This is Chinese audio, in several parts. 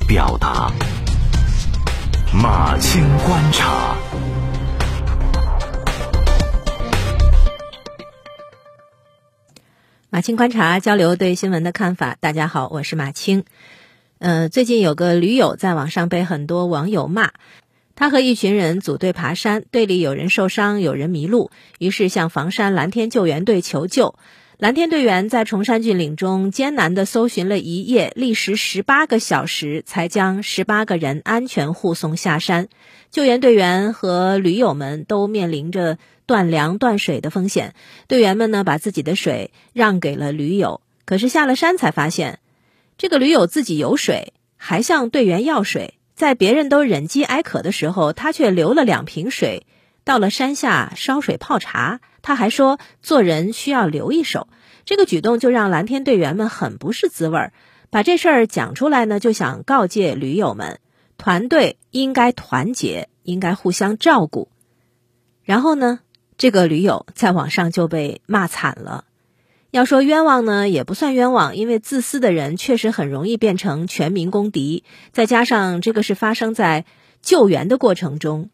表达。马青观察，马青观察交流对新闻的看法。大家好，我是马青。呃，最近有个驴友在网上被很多网友骂，他和一群人组队爬山，队里有人受伤，有人迷路，于是向房山蓝天救援队求救。蓝天队员在崇山峻岭中艰难地搜寻了一夜，历时十八个小时，才将十八个人安全护送下山。救援队员和驴友们都面临着断粮断水的风险。队员们呢，把自己的水让给了驴友，可是下了山才发现，这个驴友自己有水，还向队员要水。在别人都忍饥挨渴的时候，他却留了两瓶水。到了山下烧水泡茶，他还说做人需要留一手。这个举动就让蓝天队员们很不是滋味儿。把这事儿讲出来呢，就想告诫驴友们，团队应该团结，应该互相照顾。然后呢，这个驴友在网上就被骂惨了。要说冤枉呢，也不算冤枉，因为自私的人确实很容易变成全民公敌。再加上这个是发生在救援的过程中。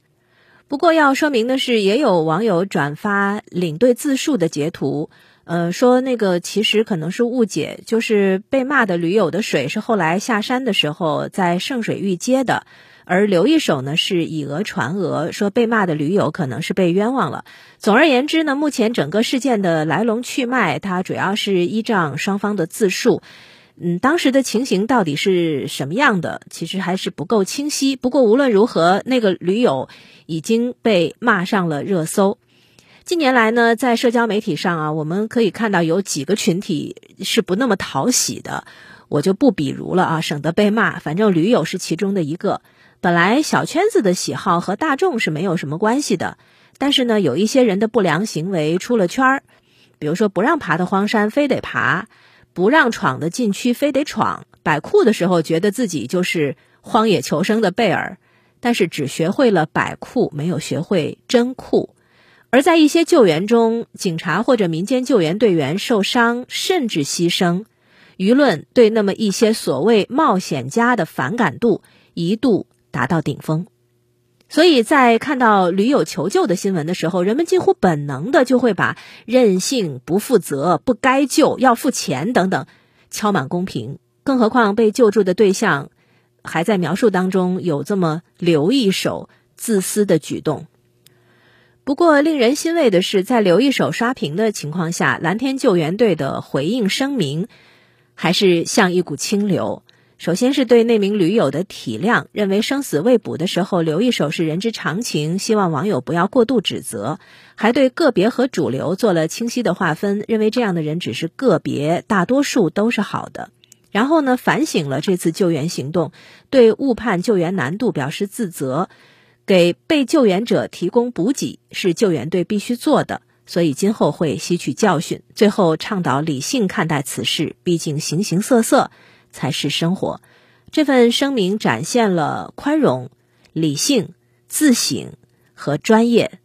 不过要说明的是，也有网友转发领队自述的截图，呃，说那个其实可能是误解，就是被骂的驴友的水是后来下山的时候在圣水峪接的，而刘一手呢是以讹传讹，说被骂的驴友可能是被冤枉了。总而言之呢，目前整个事件的来龙去脉，它主要是依仗双方的自述。嗯，当时的情形到底是什么样的？其实还是不够清晰。不过无论如何，那个驴友已经被骂上了热搜。近年来呢，在社交媒体上啊，我们可以看到有几个群体是不那么讨喜的，我就不比如了啊，省得被骂。反正驴友是其中的一个。本来小圈子的喜好和大众是没有什么关系的，但是呢，有一些人的不良行为出了圈儿，比如说不让爬的荒山非得爬。不让闯的禁区非得闯，摆酷的时候觉得自己就是荒野求生的贝尔，但是只学会了摆酷，没有学会真酷。而在一些救援中，警察或者民间救援队员受伤甚至牺牲，舆论对那么一些所谓冒险家的反感度一度达到顶峰。所以在看到驴友求救的新闻的时候，人们几乎本能的就会把任性、不负责、不该救、要付钱等等敲满公屏。更何况被救助的对象还在描述当中有这么留一手自私的举动。不过令人欣慰的是，在留一手刷屏的情况下，蓝天救援队的回应声明还是像一股清流。首先是对那名驴友的体谅，认为生死未卜的时候留一手是人之常情，希望网友不要过度指责。还对个别和主流做了清晰的划分，认为这样的人只是个别，大多数都是好的。然后呢，反省了这次救援行动，对误判救援难度表示自责，给被救援者提供补给是救援队必须做的，所以今后会吸取教训。最后倡导理性看待此事，毕竟形形色色。才是生活。这份声明展现了宽容、理性、自省和专业。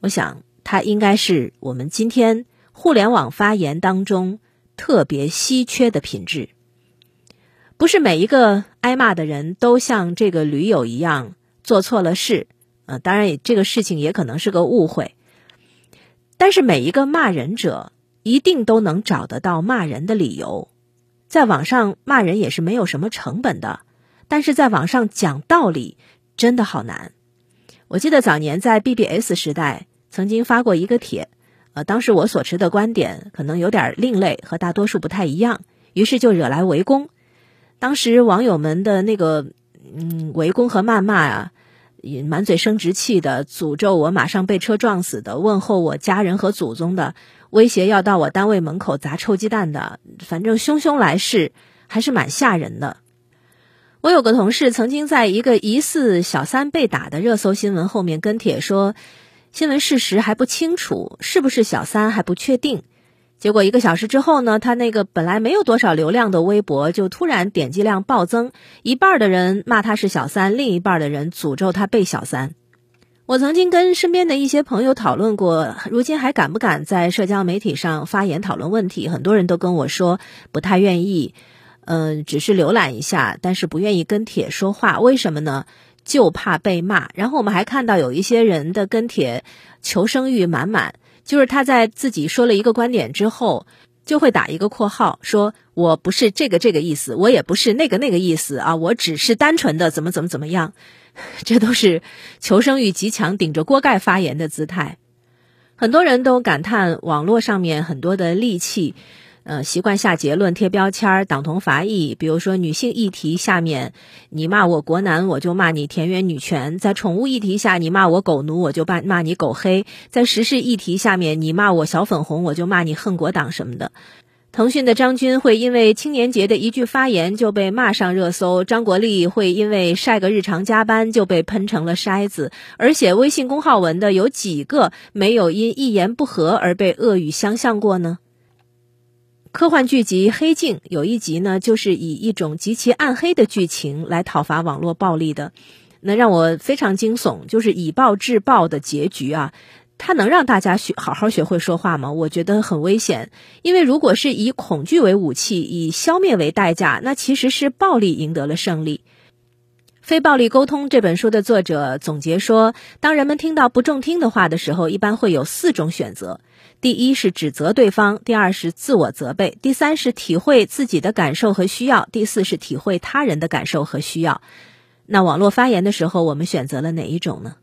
我想，它应该是我们今天互联网发言当中特别稀缺的品质。不是每一个挨骂的人都像这个驴友一样做错了事，呃，当然，这个事情也可能是个误会。但是，每一个骂人者一定都能找得到骂人的理由。在网上骂人也是没有什么成本的，但是在网上讲道理真的好难。我记得早年在 BBS 时代曾经发过一个帖，呃，当时我所持的观点可能有点另类，和大多数不太一样，于是就惹来围攻。当时网友们的那个嗯围攻和谩骂啊，满嘴生殖气的，诅咒我马上被车撞死的，问候我家人和祖宗的。威胁要到我单位门口砸臭鸡蛋的，反正汹汹来势，还是蛮吓人的。我有个同事曾经在一个疑似小三被打的热搜新闻后面跟帖说，新闻事实还不清楚，是不是小三还不确定。结果一个小时之后呢，他那个本来没有多少流量的微博就突然点击量暴增，一半的人骂他是小三，另一半的人诅咒他被小三。我曾经跟身边的一些朋友讨论过，如今还敢不敢在社交媒体上发言讨论问题？很多人都跟我说不太愿意。嗯，只是浏览一下，但是不愿意跟帖说话，为什么呢？就怕被骂。然后我们还看到有一些人的跟帖求生欲满满，就是他在自己说了一个观点之后，就会打一个括号，说我不是这个这个意思，我也不是那个那个意思啊，我只是单纯的怎么怎么怎么样。这都是求生欲极强、顶着锅盖发言的姿态。很多人都感叹网络上面很多的戾气。呃，习惯下结论、贴标签、党同伐异。比如说，女性议题下面，你骂我国男，我就骂你田园女权；在宠物议题下，你骂我狗奴，我就骂骂你狗黑；在时事议题下面，你骂我小粉红，我就骂你恨国党什么的。腾讯的张军会因为青年节的一句发言就被骂上热搜，张国立会因为晒个日常加班就被喷成了筛子，而写微信公号文的有几个没有因一言不合而被恶语相向过呢？科幻剧集《黑镜》有一集呢，就是以一种极其暗黑的剧情来讨伐网络暴力的，那让我非常惊悚，就是以暴制暴的结局啊！它能让大家学好好学会说话吗？我觉得很危险，因为如果是以恐惧为武器，以消灭为代价，那其实是暴力赢得了胜利。《非暴力沟通》这本书的作者总结说，当人们听到不中听的话的时候，一般会有四种选择。第一是指责对方，第二是自我责备，第三是体会自己的感受和需要，第四是体会他人的感受和需要。那网络发言的时候，我们选择了哪一种呢？